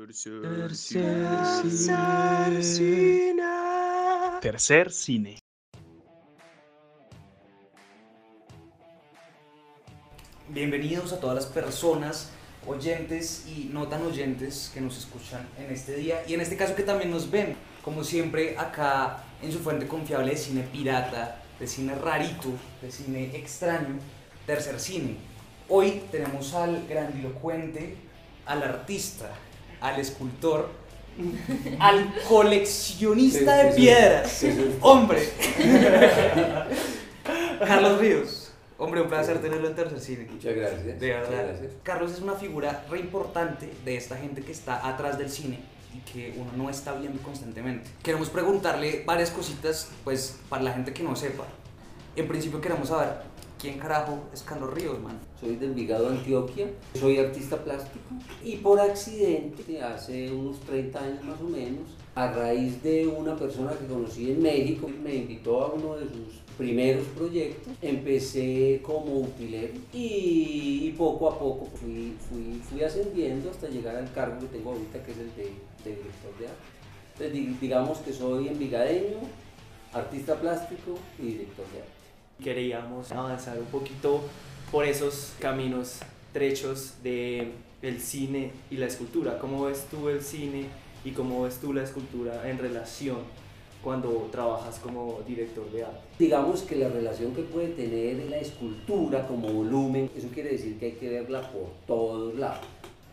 Tercer cine. Tercer cine. Bienvenidos a todas las personas, oyentes y no tan oyentes que nos escuchan en este día y en este caso que también nos ven, como siempre acá en su fuente confiable de cine pirata, de cine rarito, de cine extraño, tercer cine. Hoy tenemos al grandilocuente, al artista, al escultor, al coleccionista de piedras, hombre, Carlos Ríos. Hombre, un placer tenerlo en Tercer Cine. Muchas gracias. De Muchas verdad. gracias. Carlos es una figura re importante de esta gente que está atrás del cine y que uno no está viendo constantemente. Queremos preguntarle varias cositas, pues, para la gente que no sepa. En principio queremos saber quién carajo es Carlos Ríos, man. Soy de Envigado, Antioquia. Soy artista plástico. Y por accidente, hace unos 30 años más o menos, a raíz de una persona que conocí en México, me invitó a uno de sus primeros proyectos. Empecé como utilero y, poco a poco fui, ascendiendo hasta llegar al cargo que tengo ahorita, que es el de, de director de arte. Entonces, di- digamos que soy envigadeño, artista plástico y director de arte. Queríamos avanzar un poquito por esos caminos trechos de el cine y la escultura. ¿Cómo ves tú el cine y cómo ves tú la escultura en relación cuando trabajas como director de arte? Digamos que la relación que puede tener la escultura como volumen, eso quiere decir que hay que verla por todos lados.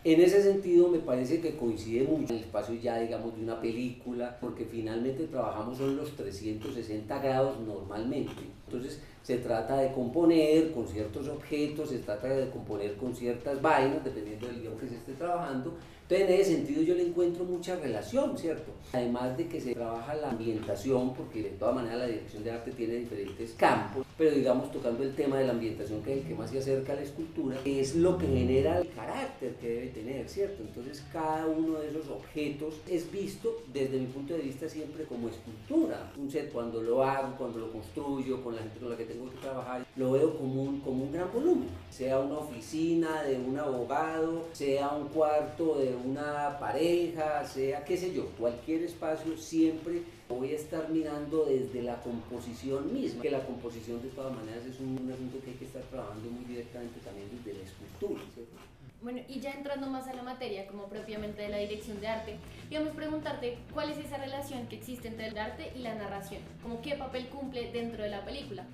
En ese sentido me parece que coincide mucho el espacio ya digamos de una película, porque finalmente trabajamos son los 360 grados normalmente. Entonces se trata de componer con ciertos objetos, se trata de componer con ciertas vainas, dependiendo del guion que se esté trabajando. Entonces en ese sentido yo le encuentro mucha relación, ¿cierto? Además de que se trabaja la ambientación, porque de todas maneras la dirección de arte tiene diferentes campos, pero digamos tocando el tema de la ambientación, que es el que más se acerca a la escultura, es lo que genera el carácter que debe tener, ¿cierto? Entonces cada uno de esos objetos es visto desde mi punto de vista siempre como escultura. Un set cuando lo hago, cuando lo construyo, con la gente con la que tengo que trabajar, lo veo como un, como un gran volumen, sea una oficina de un abogado, sea un cuarto de una pareja, sea qué sé yo, cualquier espacio siempre voy a estar mirando desde la composición misma, que la composición de todas maneras es un, un asunto que hay que estar trabajando muy directamente también desde la escultura, ¿cierto? Bueno, y ya entrando más a la materia, como propiamente de la dirección de arte, a preguntarte cuál es esa relación que existe entre el arte y la narración, como qué papel cumple dentro de la película.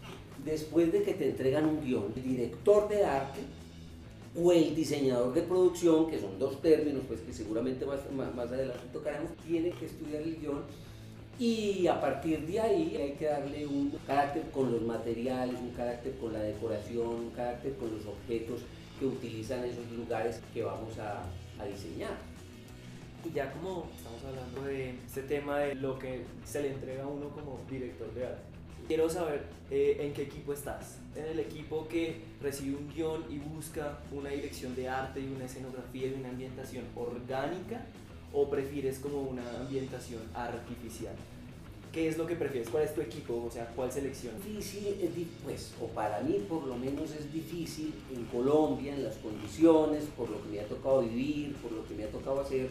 después de que te entregan un guion, el director de arte o el diseñador de producción, que son dos términos pues, que seguramente más, más, más adelante tocaremos, tiene que estudiar el guion y a partir de ahí hay que darle un carácter con los materiales, un carácter con la decoración, un carácter con los objetos que utilizan esos lugares que vamos a, diseñar. Y ya como estamos hablando de este tema de lo que se le entrega a uno como director de arte, quiero saber eh, en qué equipo estás. En el equipo que recibe un guion y busca una dirección de arte y una escenografía y una ambientación orgánica o prefieres como una ambientación artificial. ¿Qué es lo que prefieres? ¿Cuál es tu equipo? O sea, ¿cuál selección? difícil, es di- pues, o para mí por lo menos es difícil en Colombia, en las condiciones, por lo que me ha tocado vivir, por lo que me ha tocado hacer,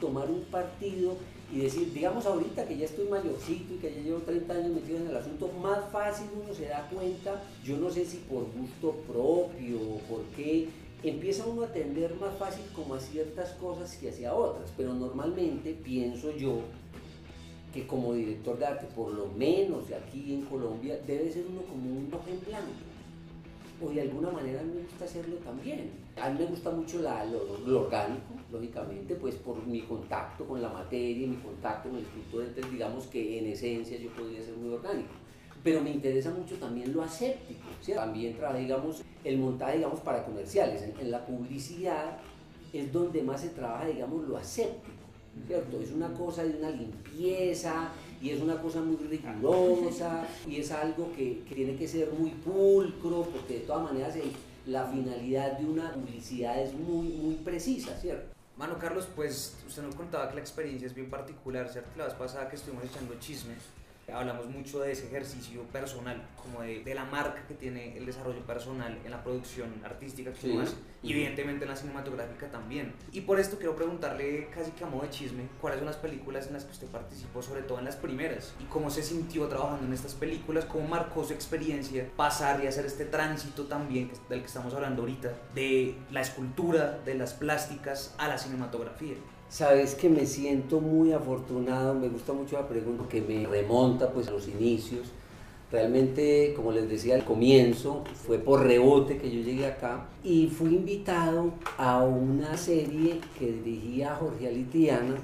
tomar un partido y decir, digamos ahorita que ya estoy mayorcito y que ya llevo 30 años metido en el asunto, más fácil uno se da cuenta, yo no sé si por gusto propio o por qué, empieza uno a atender más fácil como a ciertas cosas que hacia otras, pero normalmente pienso yo que como director de arte, por lo menos de aquí en Colombia, debe ser uno como un ojo en blanco. O de alguna manera a mí me gusta hacerlo también. A mí me gusta mucho lo, orgánico, lógicamente, pues por mi contacto con la materia, mi contacto con el escultor, entonces digamos que en esencia yo podría ser muy orgánico. Pero me interesa mucho también lo aséptico. También trabaja, digamos, el montaje, digamos, para comerciales. En, en la publicidad es donde más se trabaja, digamos, lo aséptico. ¿Cierto? Es una cosa de una limpieza y es una cosa muy rigurosa y es algo que, que tiene que ser muy pulcro porque de todas maneras la finalidad de una publicidad es muy, muy precisa, ¿cierto? Mano Carlos, pues usted nos contaba que la experiencia es bien particular, ¿cierto? La vez pasada que estuvimos echando chismes, hablamos mucho de ese ejercicio personal, como de, de la marca que tiene el desarrollo personal en la producción artística que Sí. hace, y evidentemente en la cinematográfica también. Y por esto quiero preguntarle casi que a modo de chisme, ¿cuáles son las películas en las que usted participó, sobre todo en las primeras? ¿Y cómo se sintió trabajando en estas películas? ¿Cómo marcó su experiencia pasar y hacer este tránsito también del que estamos hablando ahorita, de la escultura, de las plásticas a la cinematografía? Sabes que me siento muy afortunado, me gusta mucho la pregunta que me remonta pues a los inicios. Realmente, como les decía al comienzo, fue por rebote que yo llegué acá y fui invitado a una serie que dirigía Jorge Alitiana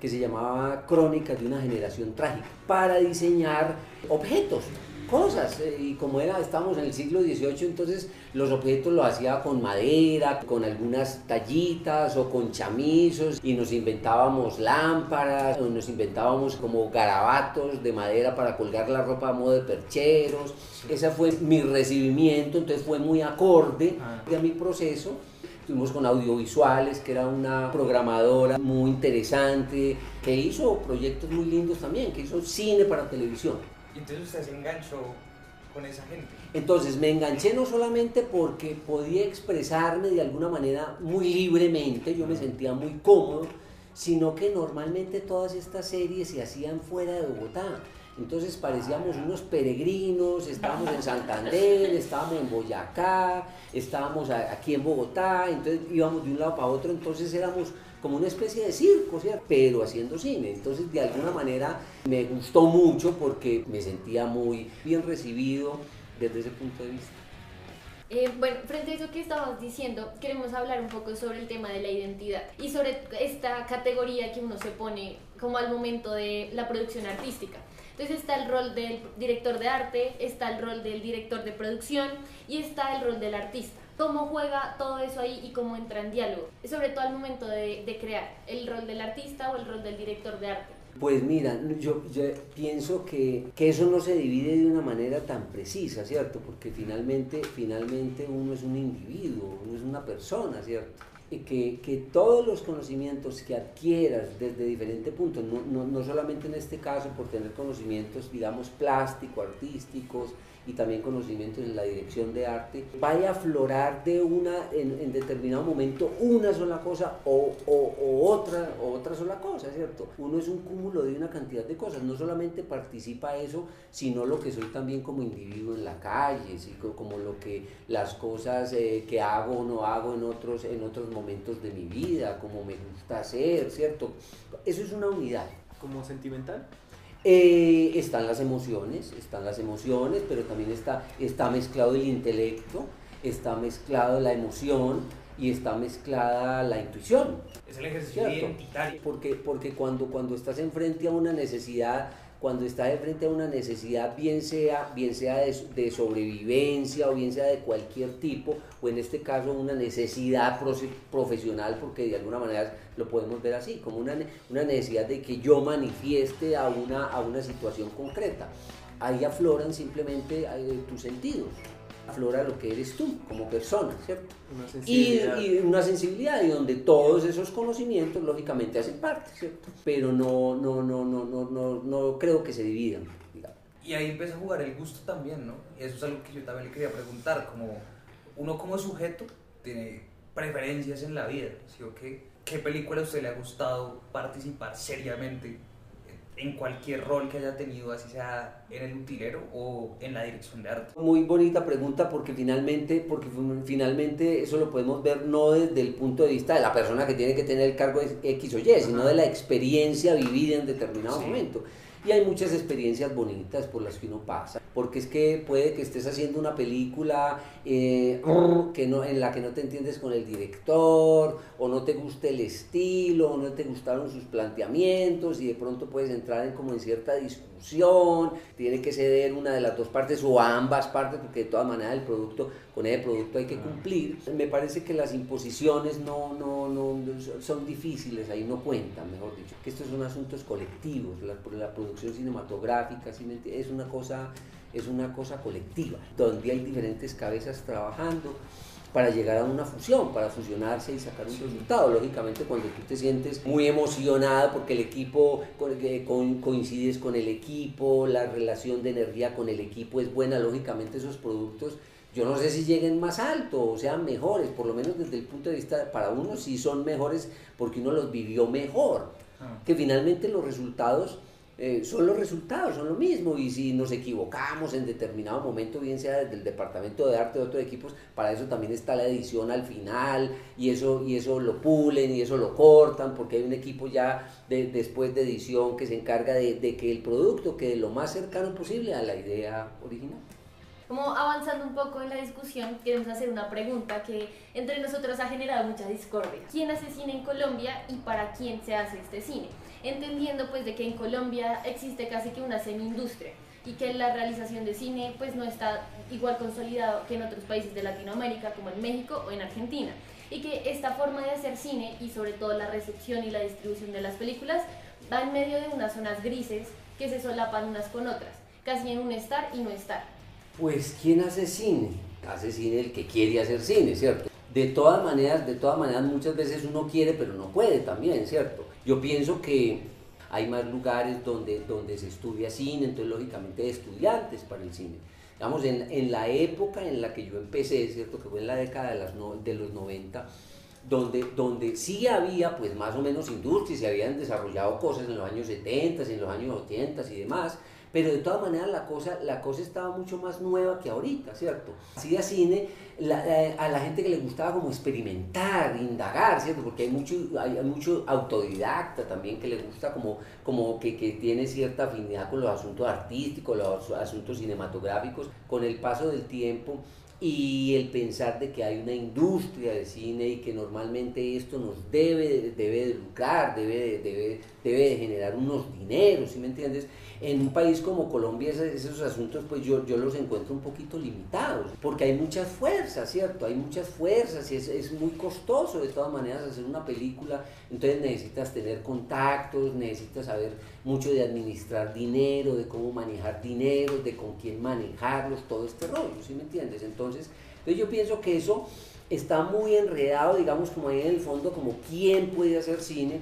que se llamaba Crónicas de una generación trágica para diseñar objetos, cosas eh, y como era estábamos en el siglo XVIII entonces los objetos los hacía con madera con algunas tallitas o con chamizos y nos inventábamos lámparas o nos inventábamos como garabatos de madera para colgar la ropa a modo de percheros ese fue mi recibimiento entonces fue muy acorde Ah. a mi proceso Estuvimos con audiovisuales, que era una programadora muy interesante, que hizo proyectos muy lindos también, que hizo cine para televisión. Y entonces usted se enganchó con esa gente. Entonces me enganché no solamente porque podía expresarme de alguna manera muy libremente, yo me sentía muy cómodo, sino que normalmente todas estas series se hacían fuera de Bogotá. Entonces parecíamos unos peregrinos, estábamos en Santander, estábamos en Boyacá, estábamos aquí en Bogotá, entonces íbamos de un lado para otro, entonces éramos como una especie de circo, ¿cierto? pero haciendo cine. Entonces de alguna manera me gustó mucho porque me sentía muy bien recibido desde ese punto de vista. Eh, bueno, frente a eso que estabas diciendo, queremos hablar un poco sobre el tema de la identidad y sobre esta categoría que uno se pone como al momento de la producción artística. Entonces está el rol del director de arte, está el rol del director de producción y está el rol del artista. ¿Cómo juega todo eso ahí y cómo entra en diálogo? Sobre todo al momento de, crear el rol del artista o el rol del director de arte. Pues mira, yo, yo pienso que, que eso no se divide de una manera tan precisa, ¿cierto? Porque finalmente, finalmente uno es un individuo, uno es una persona, ¿cierto? Que, que todos los conocimientos que adquieras desde diferentes puntos, no, no, no solamente en este caso por tener conocimientos, digamos, plásticos, artísticos, y también conocimientos en la dirección de arte, vaya a aflorar de una, en, en determinado momento, una sola cosa o, o, o otra, otra sola cosa, ¿cierto? Uno es un cúmulo de una cantidad de cosas, no solamente participa eso, sino lo que soy también como individuo en la calle, ¿sí? Co- como lo que, las cosas eh, que hago o no hago en otros, en otros momentos de mi vida, como me gusta hacer, ¿cierto? Eso es una unidad. como sentimental. Eh, están las emociones, están las emociones, pero también está, está mezclado el intelecto, está mezclado la emoción y está mezclada la intuición. Es el ejercicio ¿cierto? identitario. Porque, porque cuando, cuando estás enfrente a una necesidad, cuando estás enfrente a una necesidad, bien sea, bien sea de, de sobrevivencia o bien sea de cualquier tipo, o en este caso una necesidad profesional, porque de alguna manera lo podemos ver así, como una, una necesidad de que yo manifieste a una, a una situación concreta. Ahí afloran simplemente eh, tus sentidos, aflora lo que eres tú como persona, ¿cierto? Una Y, sensibilidad. y una sensibilidad y donde todos esos conocimientos lógicamente hacen parte, ¿cierto? Pero no, no, no, no, no, no, no creo que se dividan. digamos. Y ahí empieza a jugar el gusto también, ¿no? Y eso es algo que yo también le quería preguntar, como uno como sujeto tiene preferencias en la vida, ¿sí o qué? ¿Qué película a usted le ha gustado participar seriamente en cualquier rol que haya tenido, así sea en el utilero o en la dirección de arte? Muy bonita pregunta porque finalmente, porque finalmente eso lo podemos ver no desde el punto de vista de la persona que tiene que tener el cargo de X o Y, sino de la experiencia vivida en determinado Sí. momento. Y hay muchas experiencias bonitas por las que uno pasa, porque es que puede que estés haciendo una película eh, que no, en la que no te entiendes con el director, o no te guste el estilo, o no te gustaron sus planteamientos, y de pronto puedes entrar en como en cierta discusión, tiene que ceder una de las dos partes o ambas partes, porque de todas maneras el producto, con ese producto hay que cumplir. Me parece que las imposiciones no, no, no son difíciles, ahí no cuentan, mejor dicho, que estos son asuntos colectivos, la, la producción cinematográfica es una cosa es una cosa colectiva, donde hay diferentes cabezas trabajando. para llegar a una fusión, para fusionarse y sacar un resultado. Lógicamente cuando tú te sientes muy emocionado porque el equipo coincides con el equipo, la relación de energía con el equipo es buena, lógicamente esos productos yo no sé si lleguen más alto o sean mejores, por lo menos desde el punto de vista, para uno sí son mejores porque uno los vivió mejor, ah. que finalmente los resultados eh, son los resultados, son lo mismo. Y si nos equivocamos en determinado momento, bien sea desde el departamento de arte de otros equipos, para eso también está la edición al final, y eso, y eso lo pulen y eso lo cortan, porque hay un equipo ya de, después de edición que se encarga de, de que el producto quede lo más cercano posible a la idea original. Como avanzando un poco en la discusión, queremos hacer una pregunta que entre nosotros ha generado mucha discordia. ¿Quién hace cine en Colombia y para quién se hace este cine? Entendiendo pues de que en Colombia existe casi que una semi-industria y que la realización de cine pues no está igual consolidado que en otros países de Latinoamérica como en México o en Argentina y que esta forma de hacer cine y sobre todo la recepción y la distribución de las películas va en medio de unas zonas grises que se solapan unas con otras, casi en un estar y no estar. Pues ¿quién hace cine? Hace cine el que quiere hacer cine, ¿cierto? De todas maneras, de todas maneras muchas veces uno quiere pero no puede también, ¿cierto? Yo pienso que hay más lugares donde, donde se estudia cine, entonces lógicamente estudiantes para el cine. Digamos, en, en, la época en la que yo empecé, ¿cierto? Que fue en la década de, de los 90, donde, donde sí había pues más o menos industria, se habían desarrollado cosas en los años 70, en los años 80 y demás, pero de todas maneras la cosa, la cosa estaba mucho más nueva que ahorita, ¿cierto? Hacía cine a la gente que le gustaba como experimentar, indagar, ¿cierto? Porque hay mucho, hay, mucho autodidacta también que le gusta como, como que, que tiene cierta afinidad con los asuntos artísticos, los asuntos cinematográficos. Con el paso del tiempo y el pensar de que hay una industria de cine y que normalmente esto nos debe, debe de lucrar, debe, debe, debe de generar unos dineros, ¿sí me entiendes? En un país como Colombia esos, asuntos pues yo, yo los encuentro un poquito limitados, porque hay muchas fuerzas, ¿cierto? Hay muchas fuerzas y es, es muy costoso de todas maneras hacer una película, entonces necesitas tener contactos, necesitas saber mucho de administrar dinero, de cómo manejar dinero, de con quién manejarlos, todo este rollo, ¿sí me entiendes? Entonces, yo pienso que eso está muy enredado, digamos, como ahí en el fondo, como quién puede hacer cine,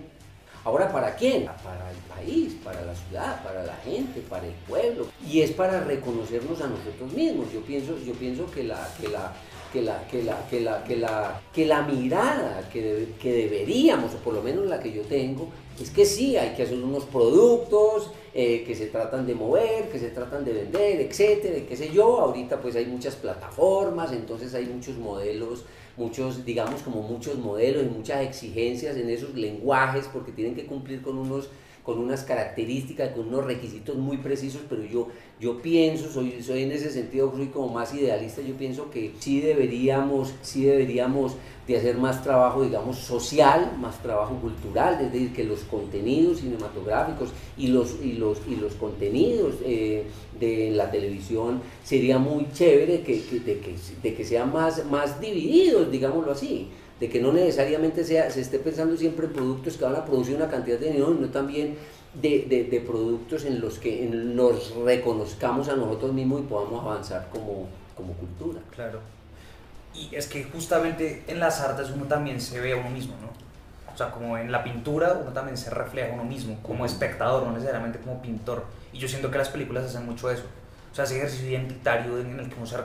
Ahora, ¿para quién? Para el país, para la ciudad, para la gente, para el pueblo. Y es para reconocernos a nosotros mismos. Yo pienso, yo pienso que la, que la, que la, que la, que la, que la, que la mirada que, que deberíamos, o por lo menos la que yo tengo, es que sí, hay que hacer unos productos eh, que se tratan de mover, que se tratan de vender, etcétera, qué sé yo. Ahorita pues hay muchas plataformas, entonces hay muchos modelos muchos, digamos, como muchos modelos y muchas exigencias en esos lenguajes porque tienen que cumplir con unos con unas características, con unos requisitos muy precisos, pero yo, yo pienso, soy, soy en ese sentido, soy como más idealista, yo pienso que sí deberíamos, sí deberíamos de hacer más trabajo, digamos, social, más trabajo cultural, es decir, que los contenidos cinematográficos y los, y los, y los contenidos eh, de la televisión sería muy chévere que, que, de que sean más, más divididos, digámoslo así de que no necesariamente sea, se esté pensando siempre en productos que van a producir una cantidad de dinero, sino también de, de, de, productos en los que nos reconozcamos a nosotros mismos y podamos avanzar como, como cultura. Claro. Y es que justamente en las artes uno también se ve a uno mismo, ¿no? O sea, como en la pintura uno también se refleja a uno mismo, como espectador, no necesariamente como pintor. Y yo siento que las películas hacen mucho eso. O sea, ese ejercicio identitario en el que uno se,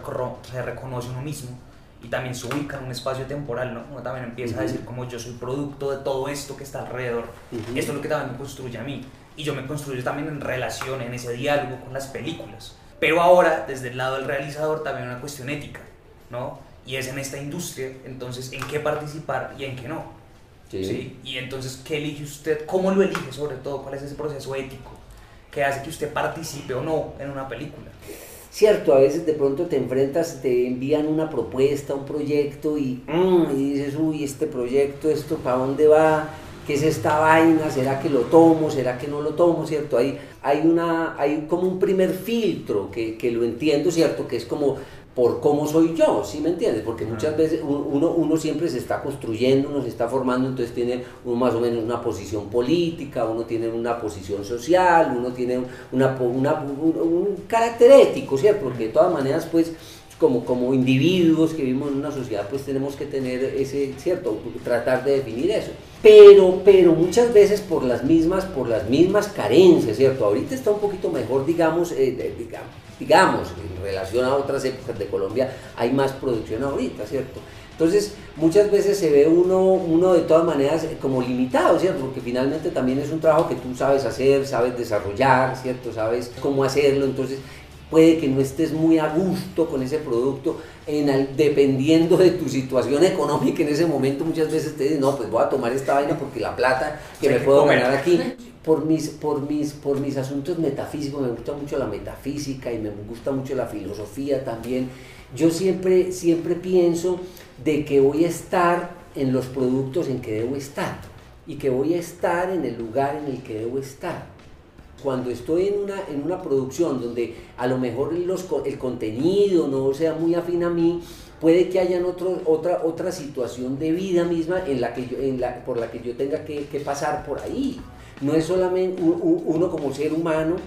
se reconoce a uno mismo y también se ubica en un espacio temporal, ¿no? Uno también empieza a decir como yo soy producto de todo esto que está alrededor. Esto es lo que también me construye a mí. Y yo me construyo también en relación, en ese diálogo con las películas. Pero ahora, desde el lado del realizador, también una cuestión ética, ¿no? Y es en esta industria, entonces, en qué participar y en qué no. Sí. Y entonces, ¿qué elige usted? ¿Cómo lo elige sobre todo? ¿Cuál es ese proceso ético que hace que usted participe o no en una película? Cierto, a veces de pronto te enfrentas, te envían una propuesta, un proyecto y, mm, y dices, uy, este proyecto, esto, ¿para dónde va? ¿Qué es esta vaina? ¿Será que lo tomo? ¿Será que no lo tomo? ¿Cierto? Hay, hay, una, hay como un primer filtro que, que lo entiendo, ¿cierto? Que es como, por cómo soy yo, ¿sí me entiendes? Porque muchas veces uno, uno siempre se está construyendo, uno se está formando, entonces tiene uno más o menos una posición política, uno tiene una posición social, uno tiene una, una un, carácter ético, ¿cierto? Porque de todas maneras, pues como, como individuos que vivimos en una sociedad, pues tenemos que tener ese, ¿cierto? Tratar de definir eso. Pero, pero muchas veces por las mismas, por las mismas carencias, ¿cierto? Ahorita está un poquito mejor, digamos, eh, digamos, digamos, en relación a otras épocas de Colombia, hay más producción ahorita, ¿cierto? Entonces, muchas veces se ve uno, uno de todas maneras como limitado, ¿cierto? Porque finalmente también es un trabajo que tú sabes hacer, sabes desarrollar, ¿cierto? Sabes cómo hacerlo, entonces puede que no estés muy a gusto con ese producto, en dependiendo de tu situación económica en ese momento muchas veces te dicen, no, pues voy a tomar esta vaina porque la plata que me puedo ganar aquí, por mis, por, mis, por mis asuntos metafísicos, me gusta mucho la metafísica y me gusta mucho la filosofía también, yo siempre, siempre pienso de que voy a estar en los productos en que debo estar y que voy a estar en el lugar en el que debo estar cuando estoy en una, en una producción donde a lo mejor los, el contenido no sea muy afín a mí, puede que haya otra, otra situación de vida misma en la que en la, por la que yo tenga que pasar por ahí. No es solamente uno como ser humano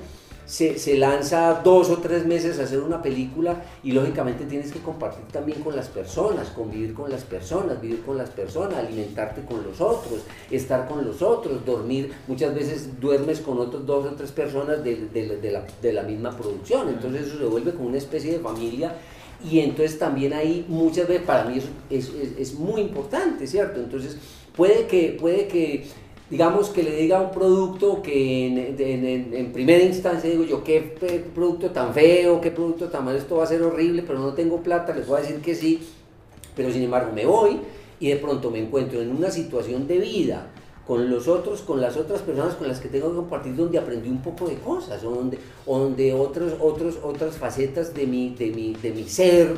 se, se, lanza dos o tres meses a hacer una película y lógicamente tienes que compartir también con las personas, convivir con las personas, vivir con las personas, alimentarte con los otros, estar con los otros, dormir. Muchas veces duermes con otros dos o tres personas de, de, de, la, de la misma producción, entonces eso se vuelve como una especie de familia y entonces también ahí muchas veces para mí eso es, es, es muy importante, ¿cierto? Entonces puede que, puede que digamos que le diga un producto que en, primera instancia digo yo, qué producto tan feo, qué producto tan malo, esto va a ser horrible, pero no tengo plata, les voy a decir que sí, pero sin embargo me voy y de pronto me encuentro en una situación de vida con los otros, con las otras personas con las que tengo que compartir, donde aprendí un poco de cosas, donde, donde otros, otros, otras facetas de mi, de mi, de mi ser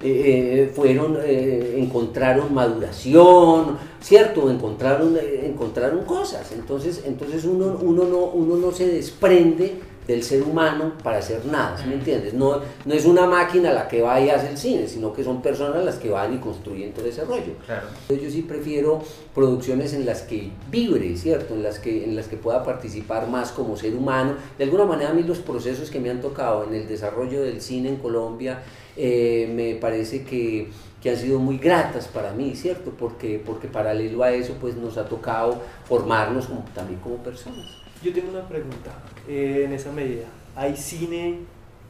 eh, fueron, eh, encontraron maduración, ¿cierto? Encontraron, eh, encontraron cosas. Entonces, entonces uno, uno, no, uno no se desprende del ser humano para hacer nada, ¿sí me entiendes? No, no es una máquina la que va y hace el cine, sino que son personas las que van y construyen todo ese rollo. Claro. Yo sí prefiero producciones en las que vibre, ¿cierto? En las que, en las que pueda participar más como ser humano. De alguna manera a mí los procesos que me han tocado en el desarrollo del cine en Colombia, eh, me parece que, que, han sido muy gratas para mí, ¿cierto? Porque, porque paralelo a eso, pues nos ha tocado formarnos como, también como personas. Yo tengo una pregunta eh, en esa medida. ¿Hay cine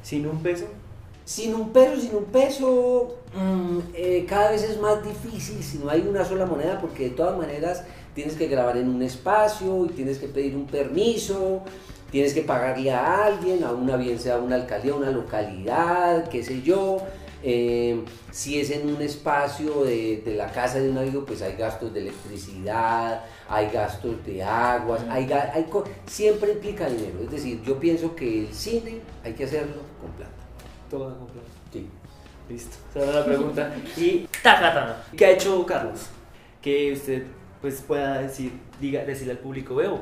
sin un peso? Sin un peso, sin un peso, mm, eh, cada vez es más difícil si no hay una sola moneda, porque de todas maneras tienes que grabar en un espacio y tienes que pedir un permiso tienes que pagarle a alguien, a una bien sea una alcaldía, una localidad, qué sé yo. Eh, si es en un espacio de, de, la casa de un amigo, pues hay gastos de electricidad, hay gastos de aguas, hay, hay, siempre implica dinero. Es decir, yo pienso que el cine hay que hacerlo con plata. Todo con plata. Sí. Listo. Esa era la pregunta. Y ¿qué ha hecho Carlos? Que usted pues pueda decir, diga, decirle al público, veo,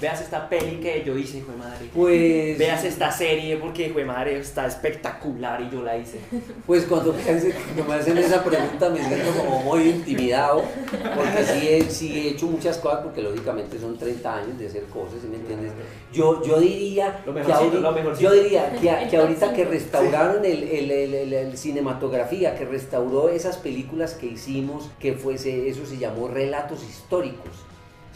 veas esta peli que yo hice, hijo de madre. Pues. Veas esta serie porque, hijo de madre, está espectacular y yo la hice. Pues cuando me hacen esa pregunta me siento como muy intimidado, porque sí he, sí he hecho muchas cosas, porque lógicamente son 30 años de hacer cosas, ¿sí me entiendes? Yo, yo diría. Lo que ahorita, yo diría que, que, ahorita que restauraron el, el, el, el, cinematografía, que restauró esas películas que hicimos, que fuese, eso se llamó relatos históricos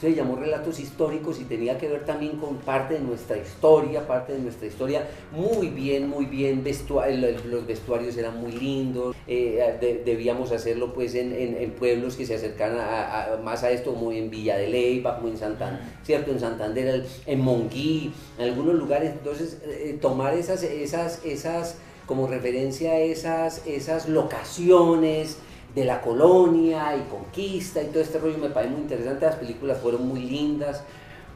se llamó Relatos Históricos y tenía que ver también con parte de nuestra historia, parte de nuestra historia, muy bien, muy bien, los vestuarios eran muy lindos, eh, debíamos hacerlo pues en, en, pueblos que se acercan a, más a esto, como en Villa de Leyva, como en Santander, ¿cierto? En Santander, en Monguí, en algunos lugares, entonces eh, tomar esas, esas, esas, como referencia a esas, esas locaciones, de la colonia y conquista y todo este rollo me parece muy interesante, las películas fueron muy lindas.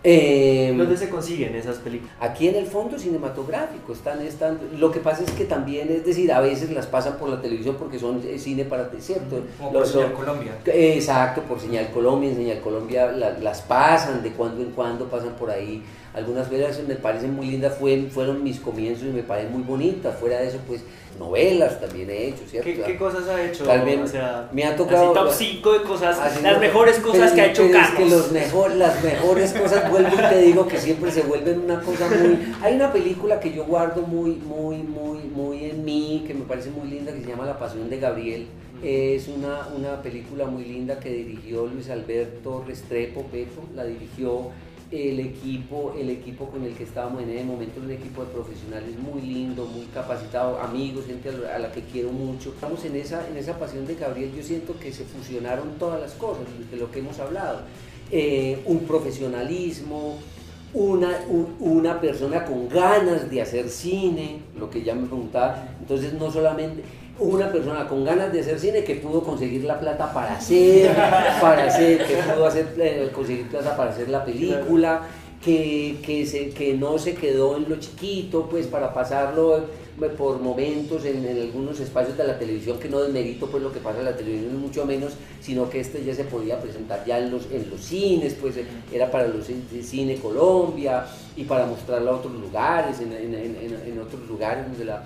Eh, ¿Dónde se consiguen esas películas? Aquí en el fondo cinematográfico están, están, lo que pasa es que también, es decir, a veces las pasan por la televisión porque son cine para, ¿cierto? Como por Señal Colombia. Exacto, por Señal Colombia, en Señal Colombia las pasan de cuando en cuando, pasan por ahí. Algunas veces me parecen muy lindas, fueron, fueron mis comienzos y me parecen muy bonitas. Fuera de eso, pues novelas también he hecho, ¿cierto? ¿Qué, qué cosas ha hecho? o sea, me ha tocado... Así top 5 de cosas, las mejores cosas que ha hecho Carlos. Es que los mejor, las mejores cosas vuelvo y te digo que siempre se vuelven una cosa muy... Hay una película que yo guardo muy, muy, muy, muy en mí, que me parece muy linda, que se llama La Pasión de Gabriel. Es una, una película muy linda que dirigió Luis Alberto Restrepo, Pepo, la dirigió el equipo, el equipo con el que estábamos en ese momento, un equipo de profesionales muy lindo, muy capacitado, amigos, gente a la que quiero mucho. Estamos en esa, en esa pasión de Gabriel, yo siento que se fusionaron todas las cosas de lo que hemos hablado. Eh, un profesionalismo, una, una persona con ganas de hacer cine, lo que ya me preguntaba, entonces no solamente una persona con ganas de hacer cine que pudo conseguir la plata para hacer, para hacer, que pudo hacer, eh, conseguir plata para hacer la película, que, que, se, que no se quedó en lo chiquito, pues para pasarlo eh, por momentos en, algunos espacios de la televisión, que no desmerito pues lo que pasa en la televisión, mucho menos, sino que este ya se podía presentar ya en los, en los cines, pues eh, era para los cine Colombia y para mostrarlo a otros lugares, en, en, en otros lugares donde la,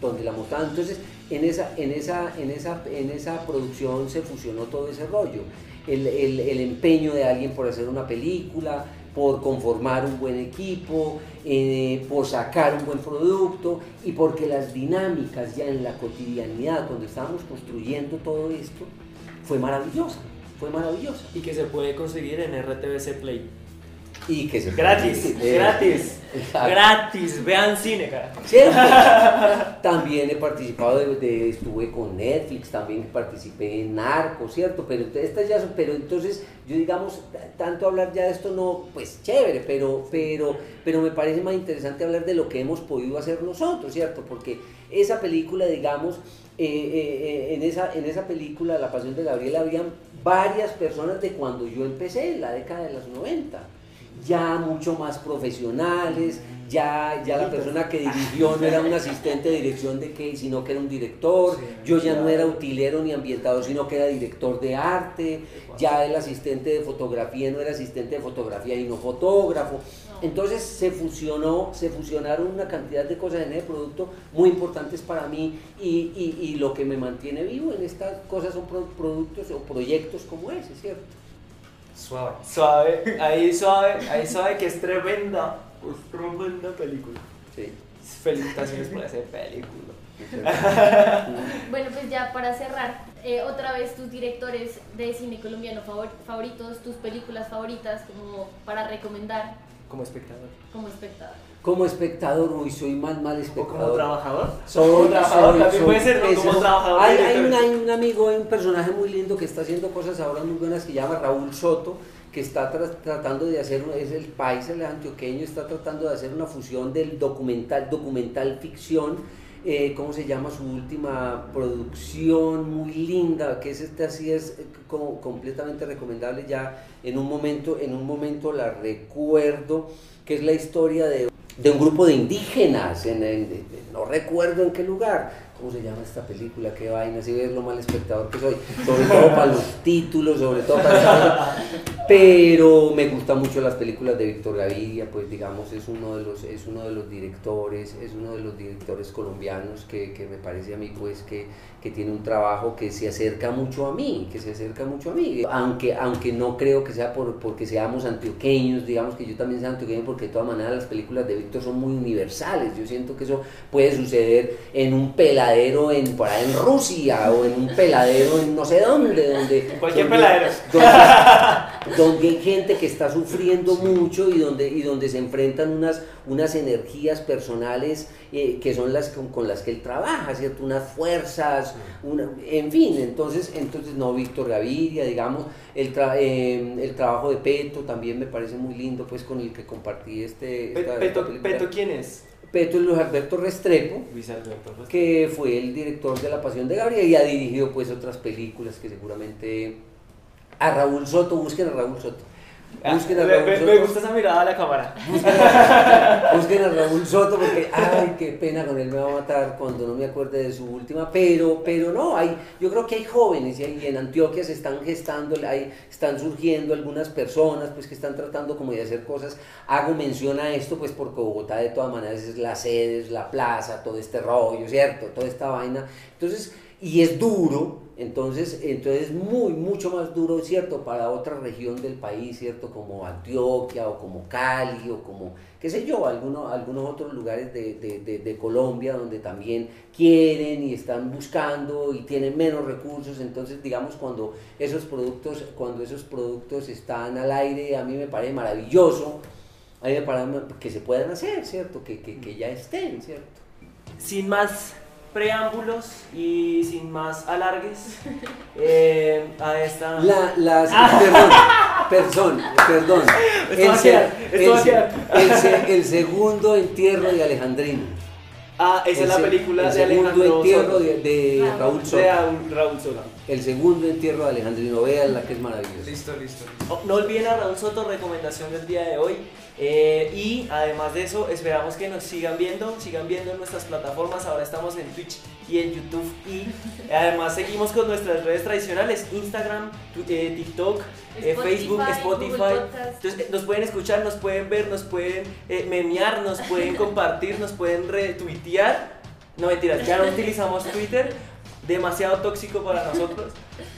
donde la mostraban. Entonces, en esa, en esa, en esa, en esa producción se fusionó todo ese rollo. El, el, empeño de alguien por hacer una película, por conformar un buen equipo, eh, por sacar un buen producto y porque las dinámicas ya en la cotidianidad, cuando estábamos construyendo todo esto, fue maravillosa, fue maravillosa. Y que se puede conseguir en RTBC Play. Y que se Gratis, gratis, gratis, vean cine, cara. También he participado, de, estuve con Netflix, también participé en Narco, ¿cierto? Pero, estas ya pero entonces, yo digamos, tanto hablar ya de esto no, pues chévere, pero, pero, pero me parece más interesante hablar de lo que hemos podido hacer nosotros, ¿cierto? Porque esa película, digamos, eh, eh, eh, en, esa, en esa película, La Pasión de Gabriel, habían varias personas de cuando yo empecé, en la década de los 90 ya mucho más profesionales, ya, ya la persona que dirigió no era un asistente de dirección de qué, sino que era un director, yo ya no era utilero ni ambientador, sino que era director de arte, ya el asistente de fotografía no era asistente de fotografía y no fotógrafo. Entonces se fusionó, se fusionaron una cantidad de cosas en el producto muy importantes para mí y, y, y lo que me mantiene vivo en estas cosas son productos o proyectos como ese, ¿cierto? Suave. Suave, ahí suave, ahí suave que es tremenda, pues tremenda película. Sí. Felicitaciones por esa película. bueno, pues ya para cerrar, eh, otra vez tus directores de cine colombiano favoritos, tus películas favoritas como para recomendar. Como espectador. Como espectador. Como espectador, uy, soy mal, mal espectador. ¿O como trabajador? Soy, como trabajador, también puede ser, como trabajador. Hay, hay, un, hay, un, amigo, hay un personaje muy lindo que está haciendo cosas ahora muy buenas que se llama Raúl Soto, que está tratando de hacer, es el país, el antioqueño, está tratando de hacer una fusión del documental, documental ficción, eh, ¿cómo se llama? Su última producción muy linda, que es este así, es como completamente recomendable ya, en un momento, en un momento la recuerdo, que es la historia de de un grupo de indígenas, en, no recuerdo en qué lugar. ¿Cómo se llama esta película? Qué vaina, si ves lo mal espectador que soy, sobre todo para los títulos, sobre todo para pero me gustan mucho las películas de Víctor Gaviria, pues digamos es uno de los es uno de los directores, es uno de los directores colombianos que, que me parece a mí pues que que tiene un trabajo que se acerca mucho a mí, que se acerca mucho a mí, aunque, aunque no creo que sea por, porque seamos antioqueños, digamos que yo también sea antioqueño, porque de todas maneras las películas de Víctor son muy universales, yo siento que eso puede suceder en un peladero en, por ahí en Rusia o en un peladero en no sé dónde, donde... Cualquier peladero. Donde, hay gente que está sufriendo mucho y donde, y donde se enfrentan unas, unas energías personales eh, que son las con, las que él trabaja, ¿cierto? Unas fuerzas, una, en fin, entonces, entonces no, Víctor Gaviria, digamos, el, eh, el trabajo de Peto también me parece muy lindo, pues con el que compartí este... Peto, Peto, ¿quién es? Peto es Luis Alberto Restrepo, que fue el director de La Pasión de Gabriel y ha dirigido pues otras películas que seguramente... A Raúl Soto, busquen a Raúl Soto Busquen a Raúl Soto. Me gusta esa mirada a la cámara. Busquen a Raúl Soto porque, ay, qué pena con él me va a matar cuando no me acuerde de su última. Pero, pero no, hay, yo creo que hay jóvenes y, en Antioquia se están gestando, hay, están surgiendo algunas personas pues que están tratando como de hacer cosas. Hago mención a esto pues porque Bogotá de todas maneras es la sede, es la plaza, todo este rollo, ¿cierto? Toda esta vaina. Entonces, y es duro, entonces, entonces es muy, mucho más duro, ¿cierto? Para otra región del país, ¿cierto? Como Antioquia o como Cali o como, qué sé yo, algunos, algunos otros lugares de, de- de- de Colombia donde también quieren y están buscando y tienen menos recursos. Entonces, digamos, cuando esos productos, cuando esos productos están al aire, a mí me parece maravilloso. A mí me parece que se puedan hacer, ¿cierto? Que, que, que ya estén, ¿cierto? Sin más preámbulos y sin más alargues eh, a esta... La, las, perdón, perdón, perdón. Se- quedar. el se- el segundo entierro de Alejandrino. Ah, esa es El la película el de segundo Alejandro entierro Soto. de, de Raúl. Raúl De. Raúl, Soto. El segundo entierro de Alejandrino, véanla que es maravilloso. Listo, listo. Oh, No olviden a Raúl Soto, recomendación del día de hoy. Eh, y además de eso, esperamos que nos sigan viendo, sigan viendo en nuestras plataformas. Ahora estamos en Twitch y en YouTube. Y además seguimos con nuestras redes tradicionales: Instagram, eh, TikTok, eh, Spotify, Facebook, Spotify. Entonces, nos pueden escuchar, nos pueden ver, nos pueden eh, memear, nos pueden compartir, nos pueden retuitear. No mentiras, ya no utilizamos Twitter, demasiado tóxico para nosotros,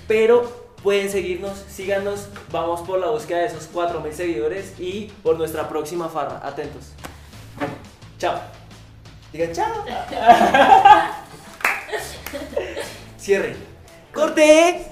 pero pueden seguirnos, síganos, vamos por la búsqueda de esos 4000 seguidores y por nuestra próxima farra. Atentos. Chao. Digan chao. Cierre. Corte.